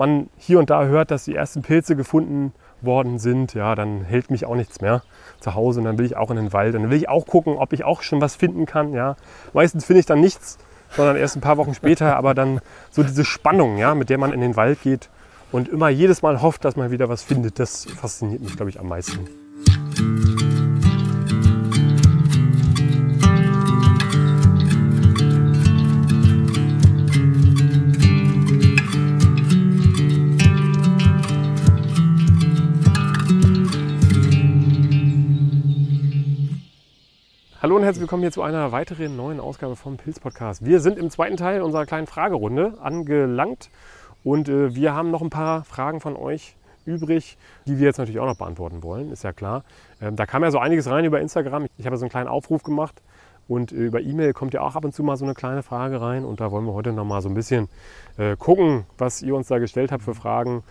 man hier und da hört, dass die ersten Pilze gefunden worden sind, ja, dann hält mich auch nichts mehr zu Hause und dann will ich auch in den Wald und dann will ich auch gucken, ob ich auch schon was finden kann, ja. Meistens finde ich dann nichts, sondern erst ein paar Wochen später, aber dann so diese Spannung, ja, mit der man in den Wald geht und immer jedes Mal hofft, dass man wieder was findet, das fasziniert mich, glaube ich, am meisten. Hallo und herzlich willkommen hier zu einer weiteren neuen Ausgabe vom Pilz Podcast. Wir sind im zweiten Teil unserer kleinen Fragerunde angelangt und äh, wir haben noch ein paar Fragen von euch übrig, die wir jetzt natürlich auch noch beantworten wollen, ist ja klar. Ähm, da kam ja so einiges rein über Instagram. Ich habe ja so einen kleinen Aufruf gemacht und äh, über E-Mail kommt ja auch ab und zu mal so eine kleine Frage rein und da wollen wir heute noch mal so ein bisschen äh, gucken, was ihr uns da gestellt habt für Fragen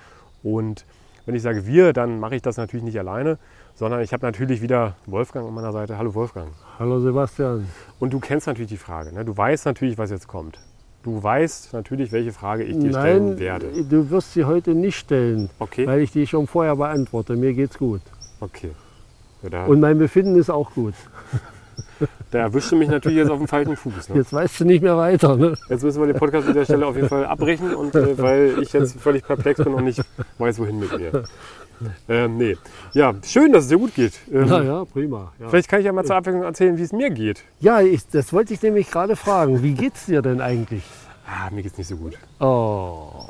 und wenn ich sage wir, dann mache ich das natürlich nicht alleine, sondern ich habe natürlich wieder Wolfgang an meiner Seite. Hallo Wolfgang. Hallo Sebastian. Und du kennst natürlich die Frage. Ne? Du weißt natürlich, was jetzt kommt. Du weißt natürlich, welche Frage ich dir Nein, stellen werde. du wirst sie heute nicht stellen, Okay. weil ich die schon vorher beantworte. Mir geht's gut. Okay. Ja, Und mein Befinden ist auch gut. da erwischst du mich natürlich jetzt auf dem falschen Fuß. Ne? Jetzt weißt du nicht mehr weiter. Ne? Jetzt müssen wir den Podcast an der Stelle auf jeden Fall abbrechen, und, äh, weil ich jetzt völlig perplex bin und nicht weiß, wohin mit mir. Ähm, nee. Ja, schön, dass es dir gut geht. Ähm, Na ja, prima. Ja, Vielleicht kann ich ja mal zur Abwechslung erzählen, wie es mir geht. ja ich, das wollte ich nämlich gerade fragen. Wie geht's dir denn eigentlich? Ah, mir geht's nicht so gut. Oh,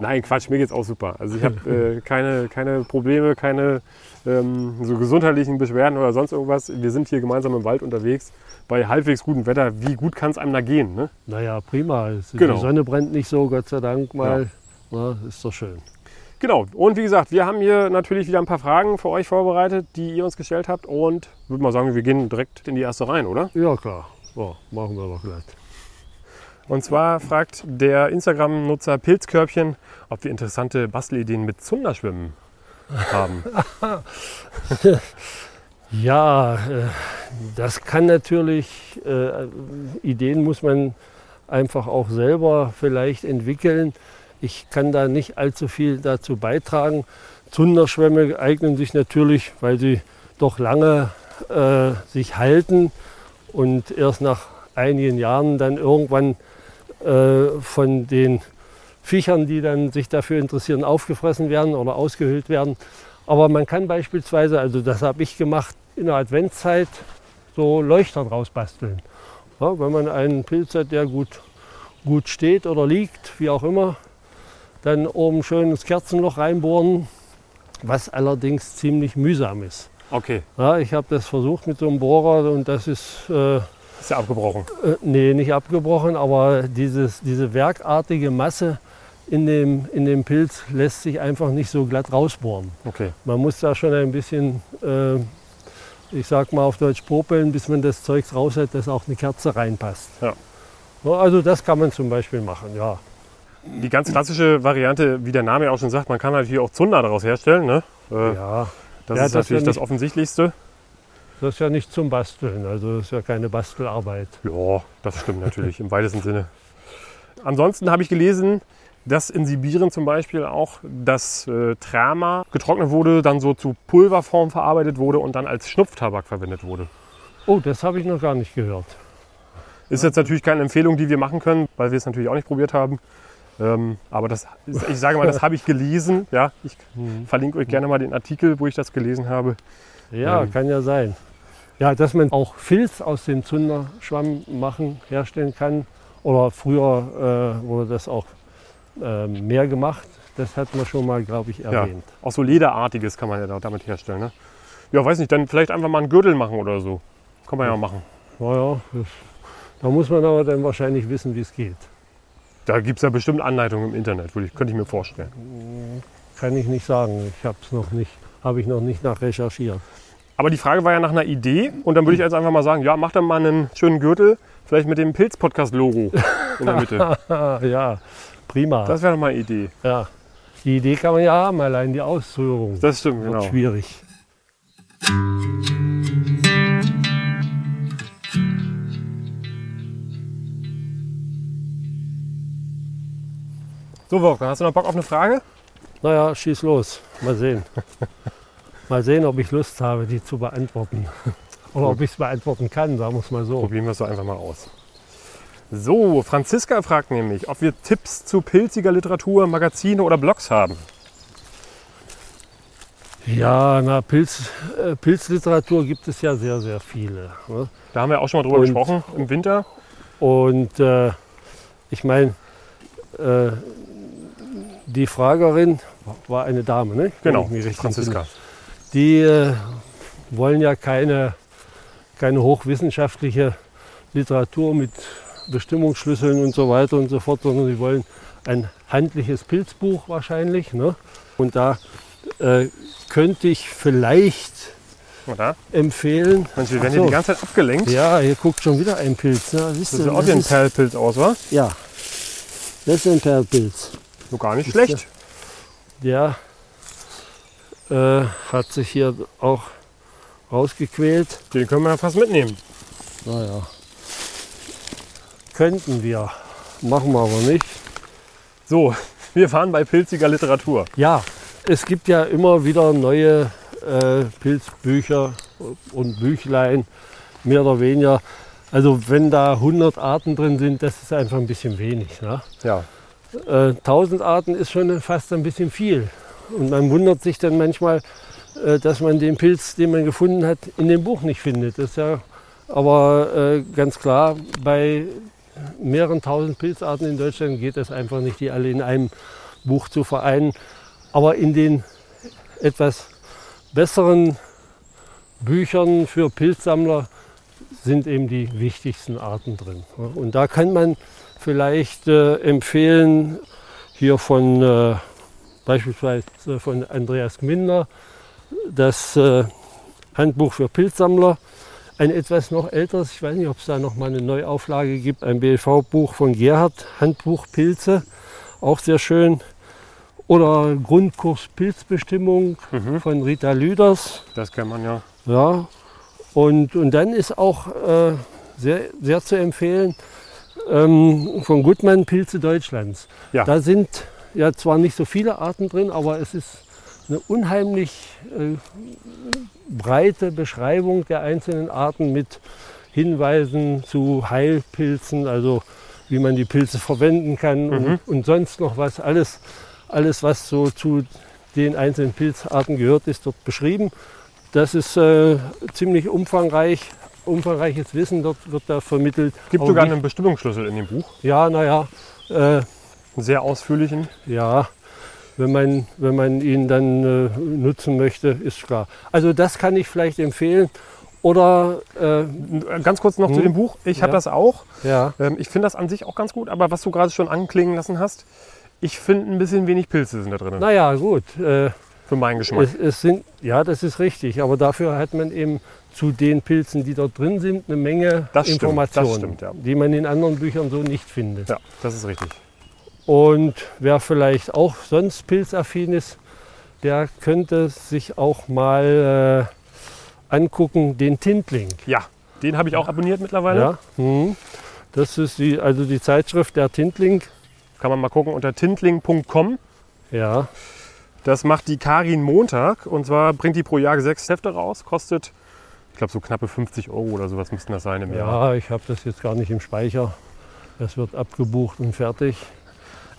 Nein, Quatsch, mir geht's auch super. Also ich habe äh, keine, keine Probleme, keine ähm, so gesundheitlichen Beschwerden oder sonst irgendwas. Wir sind hier gemeinsam im Wald unterwegs bei halbwegs gutem Wetter. Wie gut kann es einem da gehen? Ne? naja, prima. Genau. Die Sonne brennt nicht so, Gott sei Dank mal. Na, ist doch schön. Genau. Und wie gesagt, wir haben hier natürlich wieder ein paar Fragen für euch vorbereitet, die ihr uns gestellt habt. Und würde mal sagen, wir gehen direkt in die erste rein, oder? Ja, klar. So, machen wir doch gleich. Und zwar fragt der Instagram-Nutzer Pilzkörbchen, ob wir interessante Bastelideen mit Zunderschwimmen haben. Ja, äh, das kann natürlich, äh, Ideen muss man einfach auch selber vielleicht entwickeln. Ich kann da nicht allzu viel dazu beitragen. Zunderschwämme eignen sich natürlich, weil sie doch lange äh, sich halten und erst nach einigen Jahren dann irgendwann äh, von den Viechern, die dann sich dafür interessieren, aufgefressen werden oder ausgehöhlt werden. Aber man kann beispielsweise, also das habe ich gemacht, in der Adventszeit so Leuchter draus basteln. Ja, wenn man einen Pilz hat, der gut, gut steht oder liegt, wie auch immer, dann oben schön ins Kerzenloch reinbohren, was allerdings ziemlich mühsam ist. Okay, Ja, ich habe das versucht mit so einem Bohrer und das ist äh, ist ja abgebrochen. äh, nee, nicht abgebrochen, aber dieses, diese werkartige Masse in dem, in dem Pilz lässt sich einfach nicht so glatt rausbohren. Okay. Man muss da schon ein bisschen, äh, ich sag mal auf Deutsch, popeln, bis man das Zeugs raus hat, dass auch eine Kerze reinpasst. Ja. Also das kann man zum Beispiel machen, ja. Die ganz klassische Variante, wie der Name ja auch schon sagt, man kann natürlich auch Zunder daraus herstellen. Ne? Äh, ja. Das Ja, ist das natürlich ja das Offensichtlichste. Das ist ja nicht zum Basteln, also das ist ja keine Bastelarbeit. Ja, das stimmt natürlich im weitesten Sinne. Ansonsten habe ich gelesen, dass in Sibirien zum Beispiel auch das äh, Trama getrocknet wurde, dann so zu Pulverform verarbeitet wurde und dann als Schnupftabak verwendet wurde. Oh, das habe ich noch gar nicht gehört. Ist jetzt natürlich keine Empfehlung, die wir machen können, weil wir es natürlich auch nicht probiert haben. Ähm, aber das, ich sage mal, das habe ich gelesen. Ja, ich verlinke euch gerne mal den Artikel, wo ich das gelesen habe. Ja, Ähm. kann ja sein. Ja, dass man auch Filz aus dem Zunderschwamm machen, herstellen kann. Oder früher äh, wurde das auch äh, mehr gemacht. Das hat man schon mal, glaube ich, erwähnt. Auch so Lederartiges kann man ja da- damit herstellen. Ne? Ja, weiß nicht, dann vielleicht einfach mal einen Gürtel machen oder so. Kann man ja machen. Naja, da muss man aber dann wahrscheinlich wissen, wie es geht. Da gibt es ja bestimmt Anleitungen im Internet, würde ich, könnte ich mir vorstellen. Kann ich nicht sagen. Ich habe es noch nicht, habe ich noch nicht nach recherchiert. Aber die Frage war ja nach einer Idee und dann würde ich jetzt einfach mal sagen, ja, mach dann mal einen schönen Gürtel, vielleicht mit dem Pilz-Podcast-Logo in der Mitte. Ja, prima. Das wäre mal eine Idee. ja. Die Idee kann man ja haben, allein die Ausführung Das stimmt, wird genau. schwierig. So, Wolfgang, hast du noch Bock auf eine Frage? Naja, schieß los. Mal sehen. mal sehen, ob ich Lust habe, die zu beantworten. Oder ob ich es beantworten kann, sagen wir es mal so. Probieren wir es doch einfach mal aus. So, Franziska fragt nämlich, ob wir Tipps zu pilziger Literatur, Magazine oder Blogs haben. Ja, na, Pilz, äh, Pilzliteratur gibt es ja sehr, sehr viele. Ne? Da haben wir auch schon mal drüber Und- gesprochen im Winter. Und äh, ich meine, äh, die Fragerin war eine Dame, ne? Genau, Franziska. Die äh, wollen ja keine, keine hochwissenschaftliche Literatur mit Bestimmungsschlüsseln und so weiter und so fort, sondern sie wollen ein handliches Pilzbuch wahrscheinlich. Ne? Und da äh, könnte ich vielleicht Oder? empfehlen. Mensch, wir werden hier so. die ganze Zeit abgelenkt. Ja, hier guckt schon wieder ein Pilz. Ne? Siehst Das sieht auch wie ein Perlpilz aus, wa? Ja, das ist ein Perlpilz. So gar nicht schlecht. Der äh, hat sich hier auch rausgequält. Den können wir ja fast mitnehmen. Naja. Könnten wir. Machen wir aber nicht. So, wir waren bei pilziger Literatur. Ja, es gibt ja immer wieder neue äh, Pilzbücher und Büchlein, mehr oder weniger. Also wenn da 100 Arten drin sind, das ist einfach ein bisschen wenig. Ne? Ja. Äh, 1000 Arten ist schon fast ein bisschen viel. Und man wundert sich dann manchmal, äh, dass man den Pilz, den man gefunden hat, in dem Buch nicht findet. Das ist ja aber äh, ganz klar, bei mehreren tausend Pilzarten in Deutschland geht das einfach nicht, die alle in einem Buch zu vereinen. Aber in den etwas besseren Büchern für Pilzsammler sind eben die wichtigsten Arten drin. Und da kann man vielleicht äh, empfehlen, hier von äh, beispielsweise von Andreas Gminder, das äh, Handbuch für Pilzsammler. Ein etwas noch älteres, ich weiß nicht, ob es da noch mal eine Neuauflage gibt, ein BLV-Buch von Gerhard, Handbuch Pilze, auch sehr schön. Oder Grundkurs Pilzbestimmung Mhm. von Rita Lüders. Das kennt man ja. Ja, und, und dann ist auch äh, sehr, sehr zu empfehlen ähm, von Gutmann Pilze Deutschlands. Ja. Da sind ja zwar nicht so viele Arten drin, aber es ist eine unheimlich äh, breite Beschreibung der einzelnen Arten mit Hinweisen zu Heilpilzen, also wie man die Pilze verwenden kann Mhm. und, und sonst noch was. Alles, alles, was so zu den einzelnen Pilzarten gehört, ist dort beschrieben. Das ist äh, ziemlich umfangreich, umfangreiches Wissen dort wird da vermittelt. Gibt sogar nicht- einen Bestimmungsschlüssel in dem Buch. Ja, naja, äh, Einen sehr ausführlichen. ja, wenn man, wenn man ihn dann äh, nutzen möchte, ist klar. Also das kann ich vielleicht empfehlen. Oder äh, Ganz kurz noch zu Hm. dem Buch. Ich habe Ja. das auch. ja, Ähm, ich finde das an sich auch ganz gut, aber was du gerade schon anklingen lassen hast, ich finde ein bisschen wenig Pilze sind da drin. naja, gut. Äh, Für meinen Geschmack. es, es sind, ja, das ist richtig. Aber dafür hat man eben zu den Pilzen, die dort drin sind, eine Menge Das stimmt, das Informationen, stimmt, ja. die man in anderen Büchern so nicht findet. Ja, das ist richtig. Und wer vielleicht auch sonst pilzaffin ist, der könnte sich auch mal äh, angucken, den Tintling. Ja, den habe ich auch abonniert mittlerweile. Ja? Mhm. Das ist die, also die Zeitschrift der Tintling. Kann man mal gucken unter tintling.com. Ja, Das macht die Karin Montag und zwar bringt die pro Jahr sechs Hefte raus, kostet, ich glaube, so knappe 50 Euro oder sowas müssten das sein im Jahr. ja ich habe das jetzt gar nicht im Speicher. Das wird abgebucht und fertig.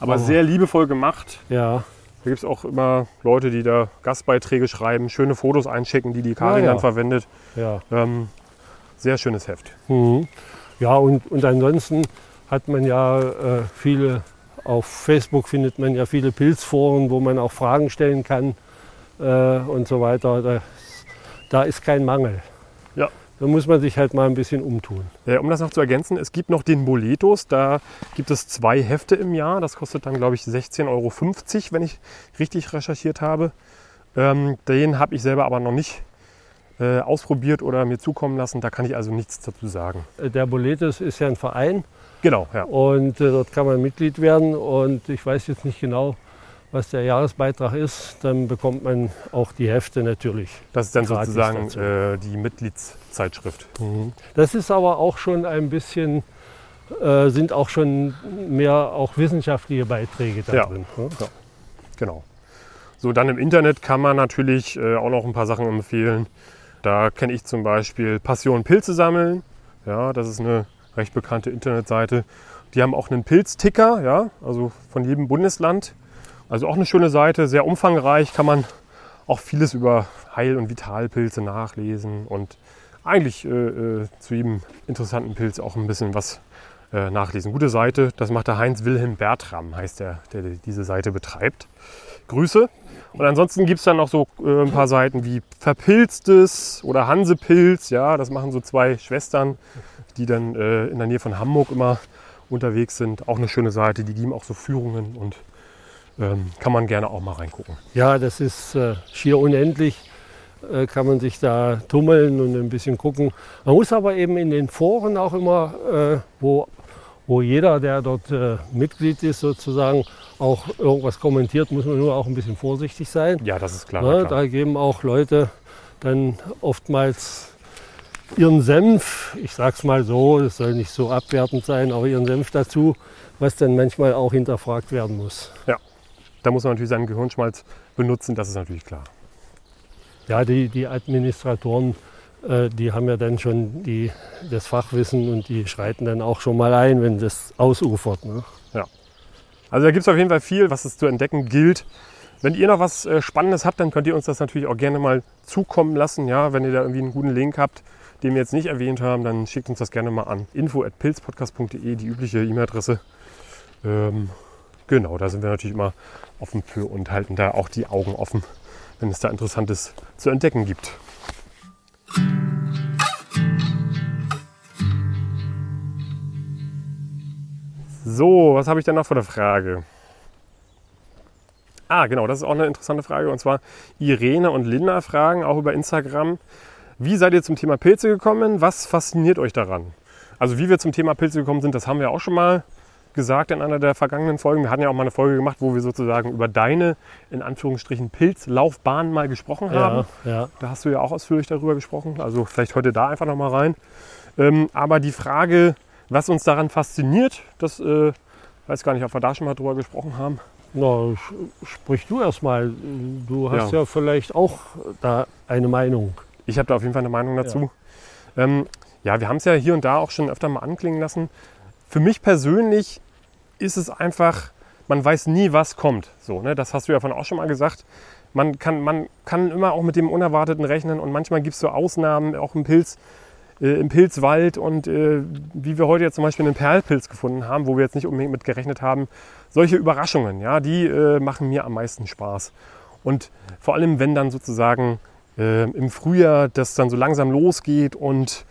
Aber Oh. sehr liebevoll gemacht. Ja, Da gibt es auch immer Leute, die da Gastbeiträge schreiben, schöne Fotos einschicken, die die Karin Ah, ja. dann verwendet. ja. Ähm, sehr schönes Heft. Mhm. Ja, und, und ansonsten hat man ja äh, viele, auf Facebook findet man ja viele Pilzforen, wo man auch Fragen stellen kann äh, und so weiter. Da, da ist kein Mangel. Ja. Da muss man sich halt mal ein bisschen umtun. Äh, um das noch zu ergänzen, es gibt noch den Boletus. Da gibt es zwei Hefte im Jahr. Das kostet dann, glaube ich, 16,50 Euro, wenn ich richtig recherchiert habe. Ähm, den habe ich selber aber noch nicht äh, ausprobiert oder mir zukommen lassen. Da kann ich also nichts dazu sagen. Äh, Der Boletus ist ja ein Verein Genau, ja. und äh, dort kann man Mitglied werden. Und ich weiß jetzt nicht genau, was der Jahresbeitrag ist. Dann bekommt man auch die Hefte natürlich. Das ist dann sozusagen äh, die Mitgliedszeitschrift. Das ist aber auch schon ein bisschen äh, sind auch schon mehr auch wissenschaftliche Beiträge da Ja. drin. Ne? Genau. So, dann im Internet kann man natürlich äh, auch noch ein paar Sachen empfehlen. Da kenne ich zum Beispiel Passion Pilze sammeln. Ja, das ist eine recht bekannte Internetseite. Die haben auch einen Pilzticker, ja, also von jedem Bundesland. Also auch eine schöne Seite, sehr umfangreich, kann man auch vieles über Heil- und Vitalpilze nachlesen und eigentlich äh, äh, zu jedem interessanten Pilz auch ein bisschen was äh, nachlesen. Gute Seite, das macht der Heinz Wilhelm Bertram, heißt der, der diese Seite betreibt. Grüße. Und ansonsten gibt es dann noch so äh, ein paar Seiten wie Verpilztes oder Hansepilz. Ja, das machen so zwei Schwestern, die dann äh, in der Nähe von Hamburg immer unterwegs sind. Auch eine schöne Seite, die geben auch so Führungen und ähm, kann man gerne auch mal reingucken. Ja, das ist äh, schier unendlich. Äh, kann man sich da tummeln und ein bisschen gucken. Man muss aber eben in den Foren auch immer, äh, wo, wo jeder, der dort äh, Mitglied ist, sozusagen auch irgendwas kommentiert, muss man nur auch ein bisschen vorsichtig sein. Ja, das ist klar. Ne, klar. Da geben auch Leute dann oftmals ihren Senf, ich sag's mal so, es soll nicht so abwertend sein, aber ihren Senf dazu, was dann manchmal auch hinterfragt werden muss. Da muss man natürlich seinen Gehirnschmalz benutzen, das ist natürlich klar. Ja, die, die Administratoren, äh, die haben ja dann schon die, das Fachwissen und die schreiten dann auch schon mal ein, wenn das ausufert. Ne? Also da gibt es auf jeden Fall viel, was es zu entdecken gilt. Wenn ihr noch was äh, Spannendes habt, dann könnt ihr uns das natürlich auch gerne mal zukommen lassen. Ja, wenn ihr da irgendwie einen guten Link habt, den wir jetzt nicht erwähnt haben, dann schickt uns das gerne mal an. info.pilzpodcast.de, die übliche E-Mail-Adresse. Ähm, genau, da sind wir natürlich immer offen für und halten da auch die Augen offen, wenn es da Interessantes zu entdecken gibt. So, was habe ich denn noch für eine Frage? Ah, genau, das ist auch eine interessante Frage. Und zwar Irene und Linda fragen auch über Instagram. Wie seid ihr zum Thema Pilze gekommen? Was fasziniert euch daran? Also wie wir zum Thema Pilze gekommen sind, das haben wir auch schon mal gesagt in einer der vergangenen Folgen. Wir hatten ja auch mal eine Folge gemacht, wo wir sozusagen über deine, in Anführungsstrichen, Pilzlaufbahn mal gesprochen haben. Ja, ja. Da hast du ja auch ausführlich darüber gesprochen. Also vielleicht heute da einfach nochmal rein. Ähm, aber die Frage, was uns daran fasziniert, das äh, weiß gar nicht, ob wir da schon mal drüber gesprochen haben. Na, sprich du erst mal. Du hast Ja. ja. vielleicht auch da eine Meinung. Ich habe da auf jeden Fall eine Meinung dazu. Ja, ähm, ja wir haben es ja hier und da auch schon öfter mal anklingen lassen. Für mich persönlich ist es einfach, man weiß nie, was kommt. So, ne? Das hast du ja von auch schon mal gesagt. Man kann, man kann immer auch mit dem Unerwarteten rechnen und manchmal gibt es so Ausnahmen, auch im Pilz, äh, im Pilzwald und äh, wie wir heute jetzt zum Beispiel einen Perlpilz gefunden haben, wo wir jetzt nicht unbedingt mit gerechnet haben. Solche Überraschungen, ja, die äh, machen mir am meisten Spaß. Und vor allem, wenn dann sozusagen äh, im Frühjahr das dann so langsam losgeht und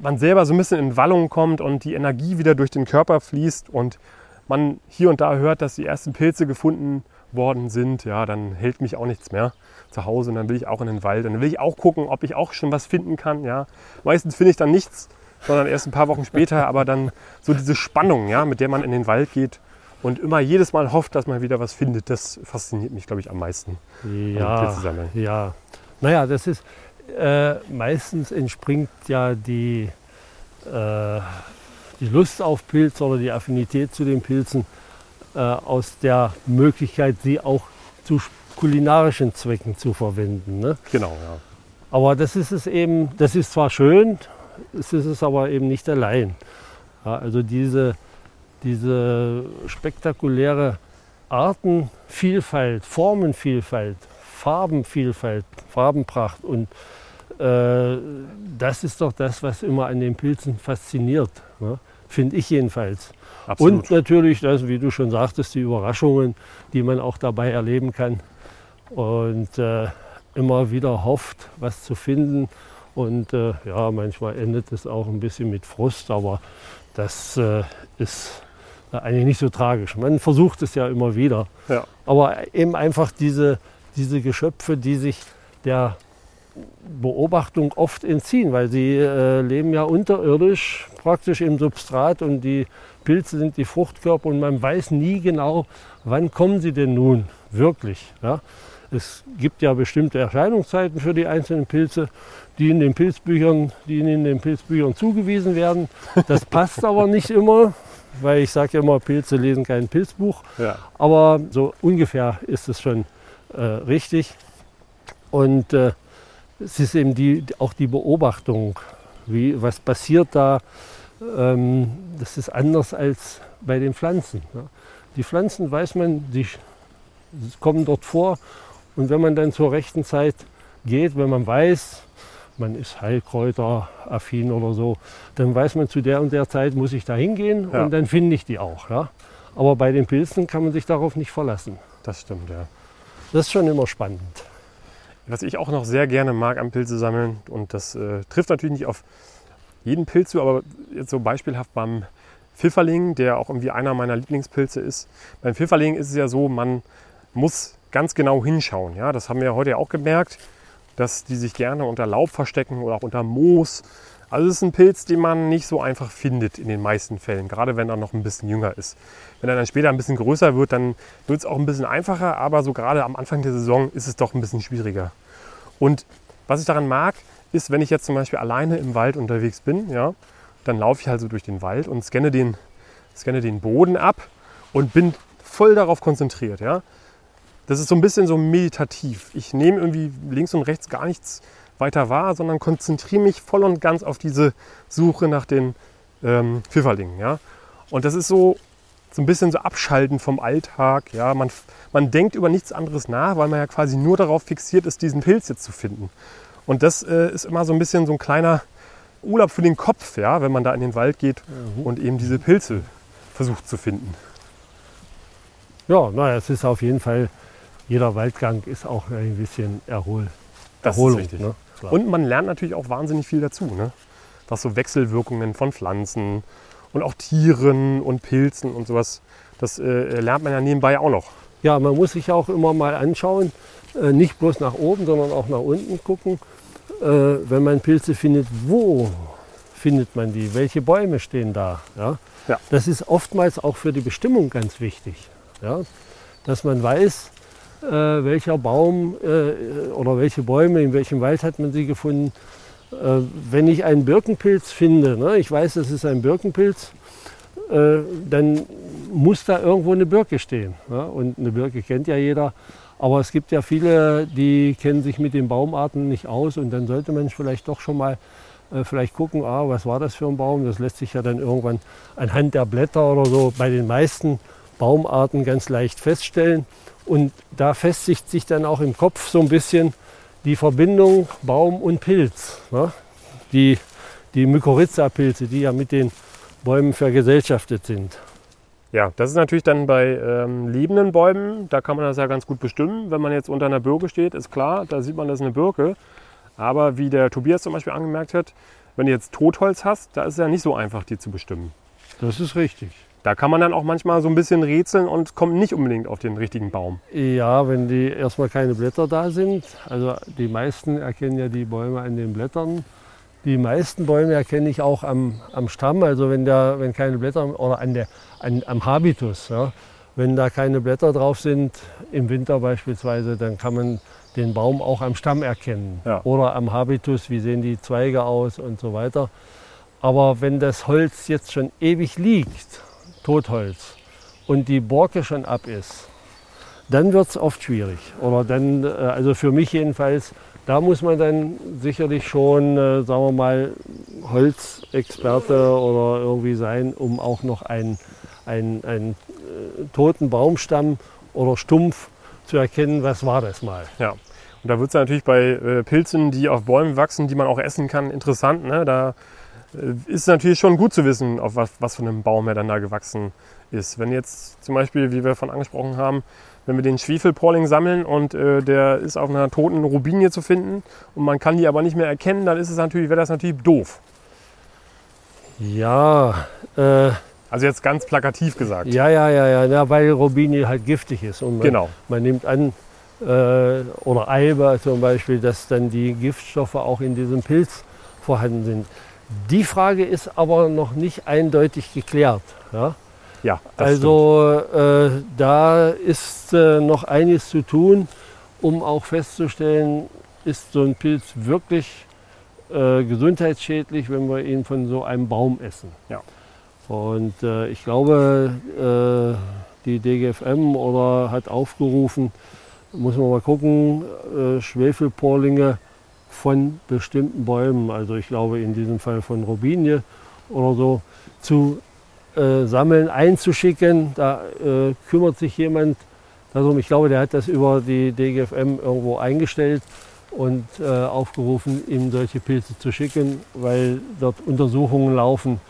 man selber so ein bisschen in Wallung kommt und die Energie wieder durch den Körper fließt und man hier und da hört, dass die ersten Pilze gefunden worden sind, ja, dann hält mich auch nichts mehr zu Hause und dann will ich auch in den Wald und dann will ich auch gucken, ob ich auch schon was finden kann, ja. Meistens finde ich dann nichts, sondern erst ein paar Wochen später, aber dann so diese Spannung, ja, mit der man in den Wald geht und immer jedes Mal hofft, dass man wieder was findet, das fasziniert mich, glaube ich, am meisten. Ja, ja. Naja, das ist äh, meistens entspringt ja die, äh, die Lust auf Pilz oder die Affinität zu den Pilzen äh, aus der Möglichkeit, sie auch zu kulinarischen Zwecken zu verwenden. Ne? Genau, ja. Aber das ist es eben, das ist zwar schön, es ist es aber eben nicht allein. Ja, also diese, diese spektakuläre Artenvielfalt, Formenvielfalt, Farbenvielfalt, Farbenpracht und äh, das ist doch das, was immer an den Pilzen fasziniert, ne? finde ich jedenfalls. Absolut. Und natürlich, das, wie du schon sagtest, die Überraschungen, die man auch dabei erleben kann und äh, immer wieder hofft, was zu finden. Und äh, ja, manchmal endet es auch ein bisschen mit Frust, aber das äh, ist eigentlich nicht so tragisch. Man versucht es ja immer wieder. Ja. Aber eben einfach diese, diese Geschöpfe, die sich der Beobachtung oft entziehen, weil sie äh, leben ja unterirdisch, praktisch im Substrat und die Pilze sind die Fruchtkörper und man weiß nie genau, wann kommen sie denn nun wirklich. Ja? Es gibt ja bestimmte Erscheinungszeiten für die einzelnen Pilze, die in den Pilzbüchern, die in den Pilzbüchern zugewiesen werden. Das passt aber nicht immer, weil ich sage ja immer, Pilze lesen kein Pilzbuch. Ja. Aber so ungefähr ist es schon äh, richtig. Und äh, es ist eben die, auch die Beobachtung, wie, was passiert da. Ähm, das ist anders als bei den Pflanzen. Ja. Die Pflanzen weiß man, die kommen dort vor. Und wenn man dann zur rechten Zeit geht, wenn man weiß, man ist Heilkräuteraffin oder so, dann weiß man, zu der und der Zeit muss ich da hingehen Ja. und dann finde ich die auch. Ja. Aber bei den Pilzen kann man sich darauf nicht verlassen. Das stimmt, ja. Das ist schon immer spannend. Was ich auch noch sehr gerne mag am Pilze sammeln, und das äh, trifft natürlich nicht auf jeden Pilz zu, aber jetzt so beispielhaft beim Pfifferling, der auch irgendwie einer meiner Lieblingspilze ist. Beim Pfifferling ist es ja so, man muss ganz genau hinschauen. Ja? Das haben wir heute auch gemerkt, dass die sich gerne unter Laub verstecken oder auch unter Moos. Also es ist ein Pilz, den man nicht so einfach findet in den meisten Fällen, gerade wenn er noch ein bisschen jünger ist. Wenn er dann später ein bisschen größer wird, dann wird es auch ein bisschen einfacher, aber so gerade am Anfang der Saison ist es doch ein bisschen schwieriger. Und was ich daran mag, ist, wenn ich jetzt zum Beispiel alleine im Wald unterwegs bin, ja, dann laufe ich halt so durch den Wald und scanne den, scanne den Boden ab und bin voll darauf konzentriert. Ja. Das ist so ein bisschen so meditativ. Ich nehme irgendwie links und rechts gar nichts weiter wahr, sondern konzentriere mich voll und ganz auf diese Suche nach den ähm, Pfifferlingen. Ja. Und das ist so, so ein bisschen so abschalten vom Alltag. Ja. Man, man denkt über nichts anderes nach, weil man ja quasi nur darauf fixiert ist, diesen Pilz jetzt zu finden. Und das äh, ist immer so ein bisschen so ein kleiner Urlaub für den Kopf, ja, wenn man da in den Wald geht und eben diese Pilze versucht zu finden. Ja, naja, es ist auf jeden Fall, jeder Waldgang ist auch ein bisschen Erhol, Das Erholung. ist richtig. Ne? Und man lernt natürlich auch wahnsinnig viel dazu, ne? was so Wechselwirkungen von Pflanzen und auch Tieren und Pilzen und sowas, das äh, lernt man ja nebenbei auch noch. Ja, man muss sich auch immer mal anschauen, äh, nicht bloß nach oben, sondern auch nach unten gucken. Äh, wenn man Pilze findet, wo findet man die? Welche Bäume stehen da? Ja? Ja. Das ist oftmals auch für die Bestimmung ganz wichtig, ja? dass man weiß, äh, welcher Baum äh, oder welche Bäume, in welchem Wald hat man sie gefunden. Äh, wenn ich einen Birkenpilz finde, ne, ich weiß, es ist ein Birkenpilz, äh, dann muss da irgendwo eine Birke stehen. Ja? Und eine Birke kennt ja jeder. Aber es gibt ja viele, die kennen sich mit den Baumarten nicht aus und dann sollte man vielleicht doch schon mal äh, vielleicht gucken, ah, was war das für ein Baum? Das lässt sich ja dann irgendwann anhand der Blätter oder so bei den meisten Baumarten ganz leicht feststellen. Und da festigt sich dann auch im Kopf so ein bisschen die Verbindung Baum und Pilz. Ne? Die, die Mykorrhiza-Pilze, die ja mit den Bäumen vergesellschaftet sind. Ja, das ist natürlich dann bei ähm, lebenden Bäumen, da kann man das ja ganz gut bestimmen. Wenn man jetzt unter einer Birke steht, ist klar, da sieht man, das ist eine Birke. Aber wie der Tobias zum Beispiel angemerkt hat, wenn du jetzt Totholz hast, da ist es ja nicht so einfach, die zu bestimmen. Das ist richtig. Da kann man dann auch manchmal so ein bisschen rätseln und kommt nicht unbedingt auf den richtigen Baum. Ja, wenn die erstmal keine Blätter da sind. Also die meisten erkennen ja die Bäume an den Blättern. Die meisten Bäume erkenne ich auch am, am Stamm, also wenn, da, wenn keine Blätter oder an der, an, am Habitus. Ja. Wenn da keine Blätter drauf sind, im Winter beispielsweise, dann kann man den Baum auch am Stamm erkennen. Ja. Oder am Habitus, wie sehen die Zweige aus und so weiter. Aber wenn das Holz jetzt schon ewig liegt, Totholz, und die Borke schon ab ist, dann wird es oft schwierig. Oder dann, äh, also für mich jedenfalls, da muss man dann sicherlich schon, äh, sagen wir mal, Holzexperte oder irgendwie sein, um auch noch einen, einen, einen äh, toten Baumstamm oder Stumpf zu erkennen, was war das mal. Ja. Und da wird es natürlich bei äh, Pilzen, die auf Bäumen wachsen, die man auch essen kann, interessant. Ne? Da ist es natürlich schon gut zu wissen, auf was, was für einem Baum er dann da gewachsen ist. Wenn jetzt zum Beispiel, wie wir von angesprochen haben, wenn wir den Schwefelporling sammeln und äh, der ist auf einer toten Rubinie zu finden und man kann die aber nicht mehr erkennen, dann ist es natürlich, wäre das natürlich doof. Ja, äh, Also jetzt ganz plakativ gesagt. ja, ja, ja, ja, ja, weil Robinie halt giftig ist. Und man, Genau. man nimmt an, äh, oder Eiber zum Beispiel, dass dann die Giftstoffe auch in diesem Pilz vorhanden sind. Die Frage ist aber noch nicht eindeutig geklärt. Ja? Ja, Also äh, da ist äh, noch einiges zu tun um auch festzustellen, ist so ein Pilz wirklich äh, gesundheitsschädlich, wenn wir ihn von so einem Baum essen. Ja. Und äh, ich glaube, äh, die DGFM oder hat aufgerufen, muss man mal gucken, äh, Schwefelporlinge von bestimmten Bäumen, also ich glaube in diesem Fall von Robinie oder so, zu äh, sammeln, einzuschicken. Da äh, kümmert sich jemand darum. Ich glaube, der hat das über die DGFM irgendwo eingestellt und äh, aufgerufen, ihm solche Pilze zu schicken, weil dort Untersuchungen laufen.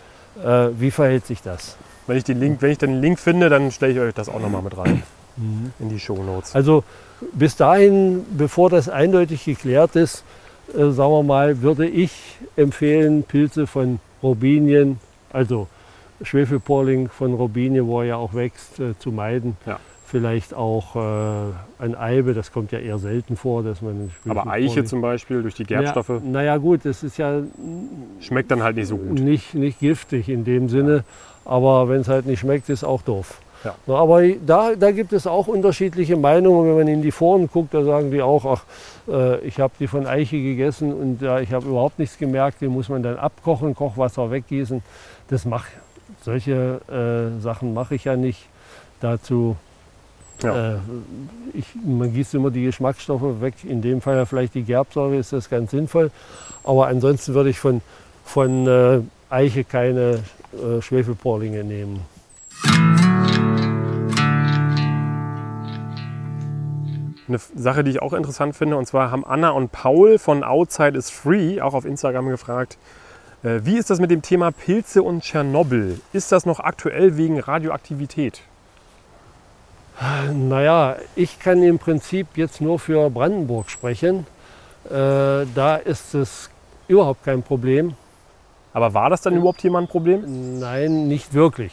Äh, wie verhält sich das? Wenn ich, den Link, wenn ich den Link finde, dann stelle ich euch das auch nochmal mit rein in die Shownotes. Also bis dahin, bevor das eindeutig geklärt ist, äh, sagen wir mal, würde ich empfehlen, Pilze von Robinien, also Schwefelporling von Robinie, wo er ja auch wächst, äh, zu meiden. Ja. Vielleicht auch äh, ein Eibe, das kommt ja eher selten vor, dass man Aber Eiche zum Beispiel durch die Gerbstoffe Naja, naja gut, das ist ja schmeckt dann halt nicht so gut. nicht, nicht giftig in dem Sinne, aber wenn es halt nicht schmeckt, ist auch doof. Ja. Na, aber da, da gibt es auch unterschiedliche Meinungen. Wenn man in die Foren guckt, da sagen die auch, ach, äh, ich habe die von Eiche gegessen und ja, ich habe überhaupt nichts gemerkt. Die muss man dann abkochen, Kochwasser weggießen. Das mach, solche äh, Sachen mache ich ja nicht. Dazu, Ja. äh, ich, man gießt immer die Geschmacksstoffe weg. In dem Fall ja vielleicht die Gerbsäure ist das ganz sinnvoll. Aber ansonsten würde ich von, von äh, Eiche keine äh, Schwefelporlinge nehmen. Eine Sache, die ich auch interessant finde, und zwar haben Anna und Paul von Outside is Free auch auf Instagram gefragt, äh, wie ist das mit dem Thema Pilze und Tschernobyl? Ist das noch aktuell wegen Radioaktivität? Naja, ich kann im Prinzip jetzt nur für Brandenburg sprechen. Äh, da ist es überhaupt kein Problem. Aber war das dann überhaupt hier mal ein Problem? Nein, nicht wirklich.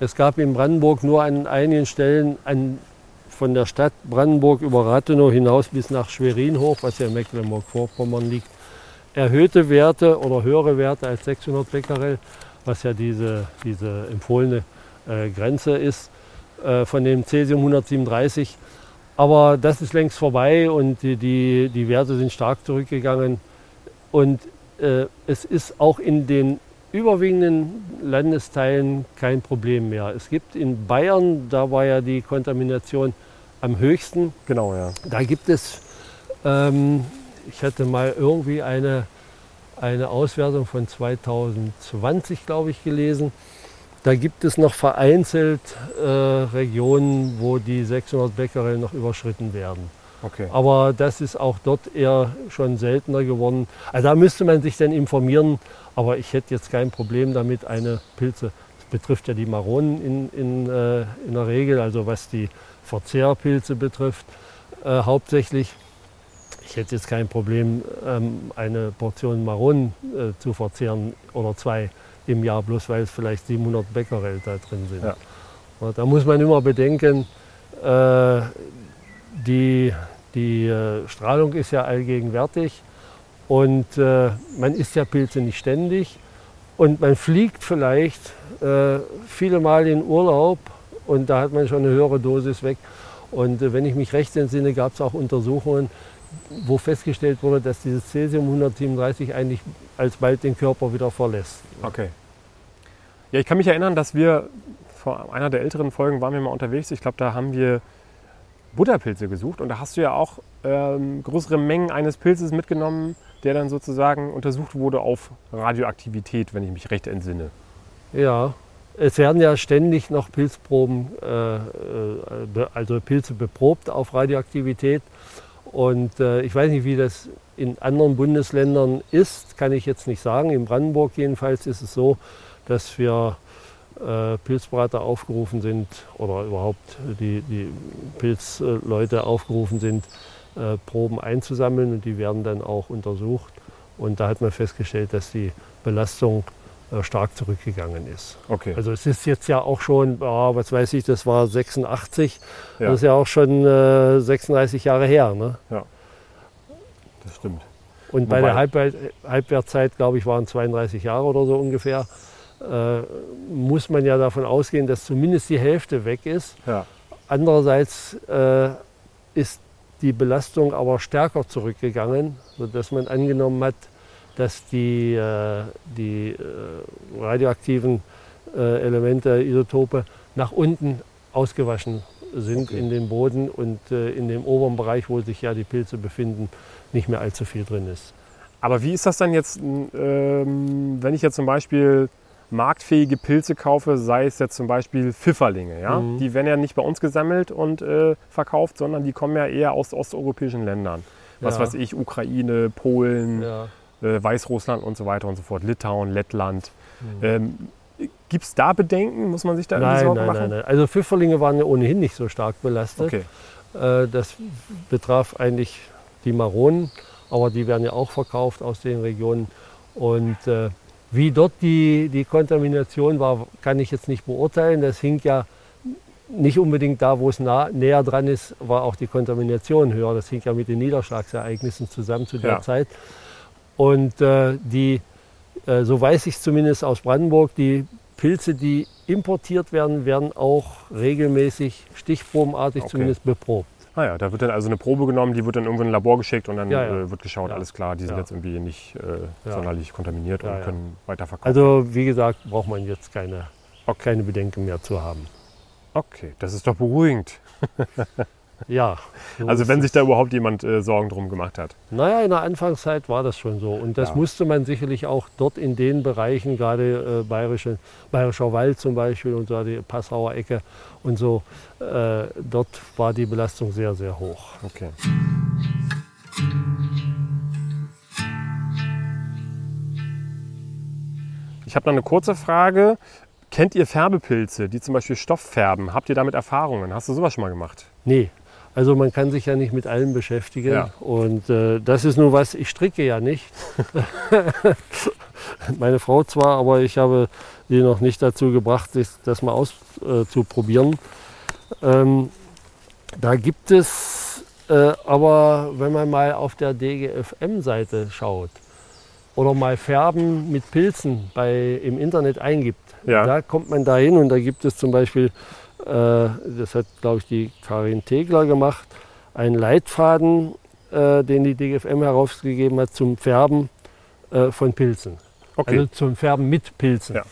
Es gab in Brandenburg nur an einigen Stellen an, von der Stadt Brandenburg über Rathenow hinaus bis nach Schwerin hoch, was ja in Mecklenburg-Vorpommern liegt, erhöhte Werte oder höhere Werte als 600 Becquerel, was ja diese, diese empfohlene äh, Grenze ist äh, von dem Cäsium 137. Aber das ist längst vorbei und die, die, die Werte sind stark zurückgegangen. Und äh, es ist auch in den überwiegenden Landesteilen kein Problem mehr. Es gibt in Bayern, da war ja die Kontamination am höchsten, Genau, ja. da gibt es, ähm, ich hatte mal irgendwie eine, eine Auswertung von 2020, glaube ich, gelesen. Da gibt es noch vereinzelt äh, Regionen, wo die 600 Becquerel noch überschritten werden. Okay. Aber das ist auch dort eher schon seltener geworden. Also da müsste man sich dann informieren. Aber ich hätte jetzt kein Problem damit, eine Pilze, betrifft ja die Maronen in, in, äh, in der Regel, also was die Verzehrpilze betrifft, äh, hauptsächlich. Ich hätte jetzt kein Problem, ähm, eine Portion Maronen äh, zu verzehren oder zwei im Jahr, bloß weil es vielleicht 700 Becquerel da drin sind. Ja. Und da muss man immer bedenken, äh, die, die äh, Strahlung ist ja allgegenwärtig und äh, man isst ja Pilze nicht ständig und man fliegt vielleicht äh, viele Mal in Urlaub und da hat man schon eine höhere Dosis weg. Und äh, wenn ich mich recht entsinne, gab es auch Untersuchungen, wo festgestellt wurde, dass dieses Cäsium 137 eigentlich alsbald den Körper wieder verlässt. Okay. Ja, ich kann mich erinnern, dass wir vor einer der älteren Folgen waren wir mal unterwegs. Ich glaube, da haben wir Butterpilze gesucht und da hast du ja auch ähm, größere Mengen eines Pilzes mitgenommen, der dann sozusagen untersucht wurde auf Radioaktivität, wenn ich mich recht entsinne. Ja, es werden ja ständig noch Pilzproben, äh, äh, also Pilze beprobt auf Radioaktivität. Und äh, ich weiß nicht, wie das in anderen Bundesländern ist, kann ich jetzt nicht sagen. In Brandenburg jedenfalls ist es so, dass wir äh, Pilzberater aufgerufen sind oder überhaupt die, die Pilzleute aufgerufen sind, äh, Proben einzusammeln und die werden dann auch untersucht. Und da hat man festgestellt, dass die Belastung äh, stark zurückgegangen ist. Okay. Also es ist jetzt ja auch schon, ja, was weiß ich, das war 86, Ja. das ist ja auch schon äh, 36 Jahre her. Ne? das stimmt. Und bei Wobei- der Halbwert, Halbwertzeit, glaube ich, waren 32 Jahre oder so ungefähr, äh, muss man ja davon ausgehen, dass zumindest die Hälfte weg ist. Ja. Andererseits ist die Belastung aber stärker zurückgegangen, sodass man angenommen hat, dass die, äh, die äh, radioaktiven äh, Elemente, Isotope, nach unten ausgewaschen sind Okay. in den Boden und in dem oberen Bereich, wo sich ja die Pilze befinden, nicht mehr allzu viel drin ist. Aber wie ist das dann jetzt, ähm, wenn ich jetzt zum Beispiel marktfähige Pilze kaufe, sei es jetzt zum Beispiel Pfifferlinge, ja? Mhm. Die werden ja nicht bei uns gesammelt und äh, verkauft, sondern die kommen ja eher aus osteuropäischen Ländern. Was Ja. weiß ich, Ukraine, Polen, Ja. äh, Weißrussland und so weiter und so fort, Litauen, Lettland. Mhm. Ähm, Gibt es da Bedenken? Muss man sich da irgendwie Nein, Sorgen nein, machen? nein, nein. Also Pfifferlinge waren ja ohnehin nicht so stark belastet. Okay. Äh, Das betraf eigentlich die Maronen, aber die werden ja auch verkauft aus den Regionen. Und äh, wie dort die, die Kontamination war, kann ich jetzt nicht beurteilen. Das hing ja nicht unbedingt da, wo es nah, näher dran ist, war auch die Kontamination höher. Das hing ja mit den Niederschlagsereignissen zusammen zu der Ja. Zeit. Und äh, die, äh, so weiß ich zumindest aus Brandenburg, die Pilze, die importiert werden, werden auch regelmäßig stichprobenartig Okay. zumindest beprobt. Ah ja, da wird dann also eine Probe genommen, die wird dann irgendwo in ein Labor geschickt und dann Ja, ja. Äh, wird geschaut, alles klar, die sind jetzt irgendwie nicht äh, sonderlich kontaminiert und können weiterverkauft Also wie gesagt, braucht man jetzt keine, auch keine Bedenken mehr zu haben. Okay, das ist doch beruhigend. Ja. so Also wenn sich da überhaupt jemand äh, Sorgen drum gemacht hat. Naja, in der Anfangszeit war das schon so. Und das Ja. musste man sicherlich auch dort in den Bereichen, gerade äh, Bayerische, Bayerischer Wald zum Beispiel und da die Passauer Ecke und so, äh, dort war die Belastung sehr, sehr hoch. Okay. Ich habe noch eine kurze Frage. Kennt ihr Färbepilze, die zum Beispiel Stoff färben? Habt ihr damit Erfahrungen? Hast du sowas schon mal gemacht? Nee, also man kann sich ja nicht mit allem beschäftigen. Ja. Und äh, das ist nur was, ich stricke ja nicht. Meine Frau zwar, aber ich habe sie noch nicht dazu gebracht, das, das mal auszuprobieren. Ähm, da gibt es äh, aber, wenn man mal auf der DGFM-Seite schaut oder mal Färben mit Pilzen bei, im Internet eingibt, Ja. da kommt man da hin und da gibt es zum Beispiel, äh, das hat glaube ich die Karin Tegler gemacht, einen Leitfaden, äh, den die DGFM herausgegeben hat zum Färben äh, von Pilzen. Okay. Also zum Färben mit Pilzen. Ja.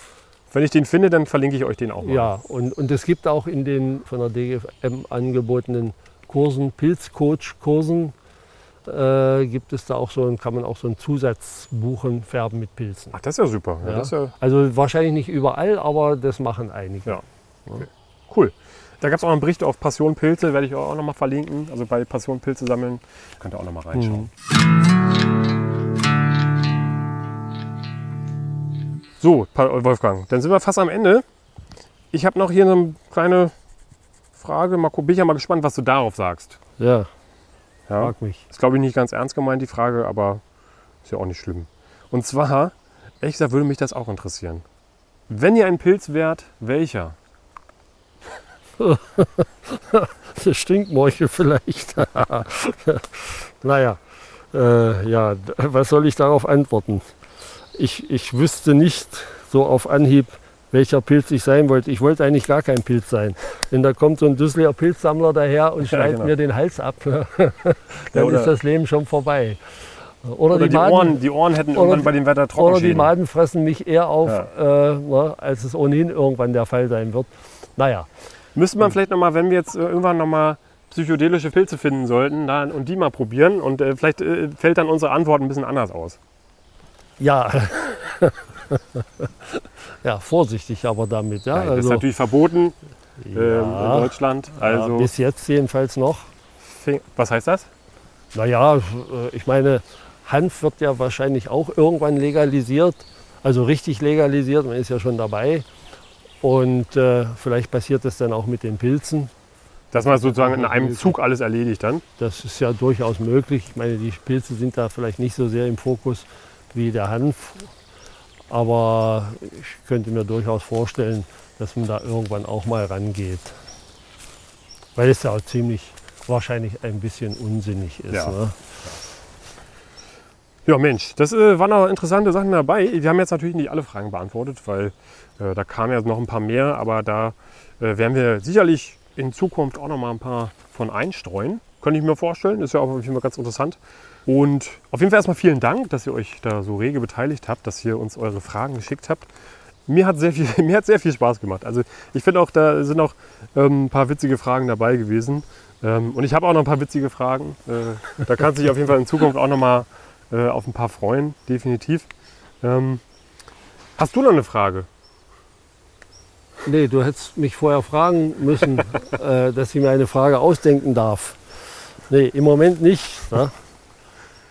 Wenn ich den finde, dann verlinke ich euch den auch mal. Ja, und, und es gibt auch in den von der DGFM angebotenen Kursen, Pilzcoach-Kursen, äh, gibt es da auch so, kann man auch so einen Zusatz buchen, Färben mit Pilzen. Ach, das ist ja super. Ja, Ja. Ist ja Also wahrscheinlich nicht überall, aber das machen einige. Ja. Cool. Da gab es auch einen Bericht auf Passion Pilze, werde ich auch noch mal verlinken. Also bei Passion Pilze sammeln, könnt ihr auch noch mal reinschauen. So, Pa- Wolfgang, dann sind wir fast am Ende. Ich habe noch hier eine kleine Frage. Mal gucken, bin ich ja mal gespannt, was du darauf sagst. Ja, Ja, frag mich. ist glaube ich nicht ganz ernst gemeint, die Frage, aber ist ja auch nicht schlimm. Und zwar, ehrlich gesagt, würde mich das auch interessieren. Wenn ihr ein Pilz wärt, welcher? Das Stinkmorchel vielleicht. naja, äh, ja, was soll ich darauf antworten? Ich, ich wüsste nicht so auf Anhieb, welcher Pilz ich sein wollte. Ich wollte eigentlich gar kein Pilz sein. Denn da kommt so ein Düsseler Pilzsammler daher und schneidet genau. mir den Hals ab. Dann oder- ist das Leben schon vorbei. Oder, Oder die, die, Maden, Ohren, die Ohren hätten irgendwann die- bei dem Wetter oder die. Maden fressen mich eher auf, Ja. äh, na, als es ohnehin irgendwann der Fall sein wird. Naja, Müsste man vielleicht noch mal, wenn wir jetzt äh, irgendwann noch mal psychedelische Pilze finden sollten dann, und die mal probieren und äh, vielleicht äh, fällt dann unsere Antwort ein bisschen anders aus. Ja. ja, vorsichtig aber damit. Ja, Nein, das ist also, natürlich verboten in ja, Deutschland. ja, Also, bis jetzt jedenfalls noch. was heißt das? Naja, äh, ich meine, Hanf wird ja wahrscheinlich auch irgendwann legalisiert. Also richtig legalisiert, man ist ja schon dabei. Und äh, vielleicht passiert das dann auch mit den Pilzen. Dass man sozusagen in einem. Zug alles erledigt dann. Das ist ja durchaus möglich. Ich meine, die Pilze sind da vielleicht nicht so sehr im Fokus wie der Hanf. Aber ich könnte mir durchaus vorstellen, dass man da irgendwann auch mal rangeht. Weil es ja auch ziemlich wahrscheinlich ein bisschen unsinnig ist. Ja. Ne? Ja, Mensch, das äh, waren noch interessante Sachen dabei. Wir haben jetzt natürlich nicht alle Fragen beantwortet, weil äh, da kamen ja noch ein paar mehr, aber da äh, werden wir sicherlich in Zukunft auch noch mal ein paar von einstreuen. Könnte ich mir vorstellen. Ist ja auch auf jeden Fall ganz interessant. Und auf jeden Fall erstmal vielen Dank, dass ihr euch da so rege beteiligt habt, dass ihr uns eure Fragen geschickt habt. Mir hat sehr viel, mir hat sehr viel Spaß gemacht. Also ich finde auch, da sind auch ähm, ein paar witzige Fragen dabei gewesen. Ähm, und ich habe auch noch ein paar witzige Fragen. Äh, da kannst du dich auf jeden Fall in Zukunft auch noch mal äh, auf ein paar freuen, definitiv. Ähm, hast du noch eine Frage? Nee, du hättest mich vorher fragen müssen, äh, dass ich mir eine Frage ausdenken darf. Nee, im Moment nicht. Ne?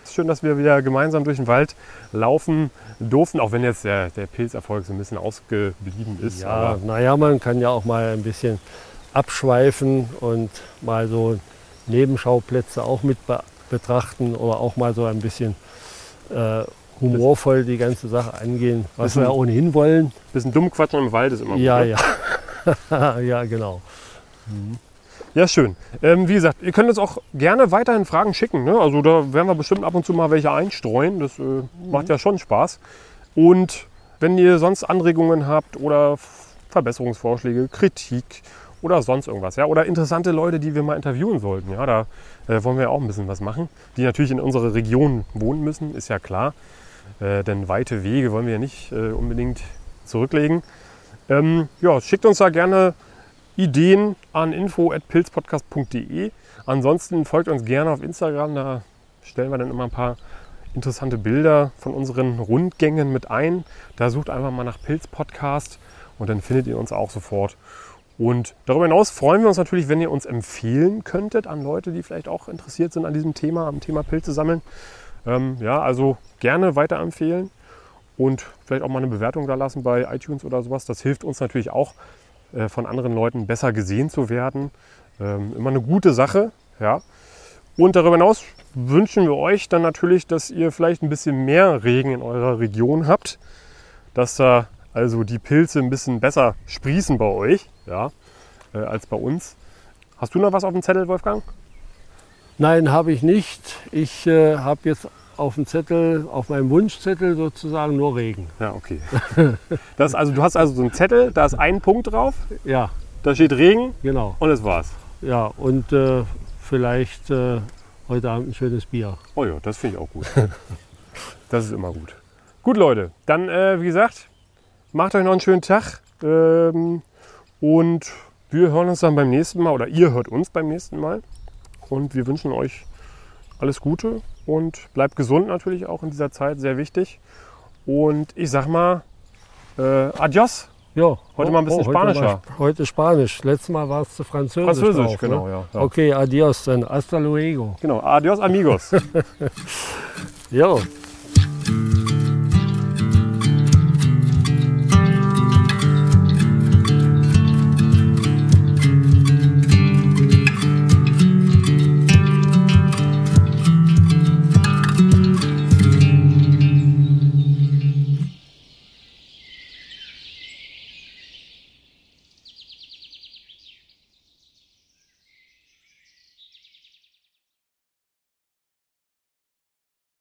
Es ist schön, dass wir wieder gemeinsam durch den Wald laufen durften, auch wenn jetzt der, der Pilzerfolg so ein bisschen ausgeblieben ist. Ja, naja, man kann ja auch mal ein bisschen abschweifen und mal so Nebenschauplätze auch mit betrachten oder auch mal so ein bisschen äh, humorvoll die ganze Sache angehen, was wir ja ohnehin wollen. bisschen dumm quatschen im Wald ist immer Ja, gut. ne? ja. ja, genau. Ja, schön. Ähm, wie gesagt, ihr könnt uns auch gerne weiterhin Fragen schicken. Ne? Also da werden wir bestimmt ab und zu mal welche einstreuen. Das äh, macht ja schon Spaß. Und wenn ihr sonst Anregungen habt oder Verbesserungsvorschläge, Kritik oder sonst irgendwas, ja, oder interessante Leute, die wir mal interviewen sollten, ja, da äh, wollen wir auch ein bisschen was machen, die natürlich in unserer Region wohnen müssen, ist ja klar. Äh, denn weite Wege wollen wir ja nicht äh, unbedingt zurücklegen. Ähm, ja, schickt uns da gerne Ideen an info.pilzpodcast.de. Ansonsten folgt uns gerne auf Instagram, da stellen wir dann immer ein paar interessante Bilder von unseren Rundgängen mit ein. Da sucht einfach mal nach Pilzpodcast und dann findet ihr uns auch sofort. Und darüber hinaus freuen wir uns natürlich, wenn ihr uns empfehlen könntet an Leute, die vielleicht auch interessiert sind an diesem Thema, am Thema Pilze sammeln. Ähm, ja, also gerne weiterempfehlen und vielleicht auch mal eine Bewertung da lassen bei iTunes oder sowas. Das hilft uns natürlich auch, äh, von anderen Leuten besser gesehen zu werden. Ähm, immer eine gute Sache. Ja. Und darüber hinaus wünschen wir euch dann natürlich, dass ihr vielleicht ein bisschen mehr Regen in eurer Region habt, dass da also die Pilze ein bisschen besser sprießen bei euch ja, äh, als bei uns. Hast du noch was auf dem Zettel, Wolfgang? Nein, habe ich nicht. Ich äh, habe jetzt auf dem Zettel, auf meinem Wunschzettel sozusagen nur Regen. Ja, okay. Das, also, du hast also so einen Zettel, da ist ein Punkt drauf, Ja, da steht Regen genau. und das war's. Ja, und äh, vielleicht äh, heute Abend ein schönes Bier. Oh ja, das finde ich auch gut. Das ist immer gut. Gut, Leute, dann äh, wie gesagt, macht euch noch einen schönen Tag. Ähm, und wir hören uns dann beim nächsten Mal oder ihr hört uns beim nächsten Mal. Und wir wünschen euch alles Gute und bleibt gesund natürlich auch in dieser Zeit, sehr wichtig. Und ich sag mal, äh, adios. Ja, Heute mal ein bisschen heute spanischer. mal- Heute Spanisch. Letztes Mal war es zu Französisch. Französisch, drauf, genau, Ne? ja. ja. Okay, adios, dann hasta luego. Genau, adios amigos. Jo.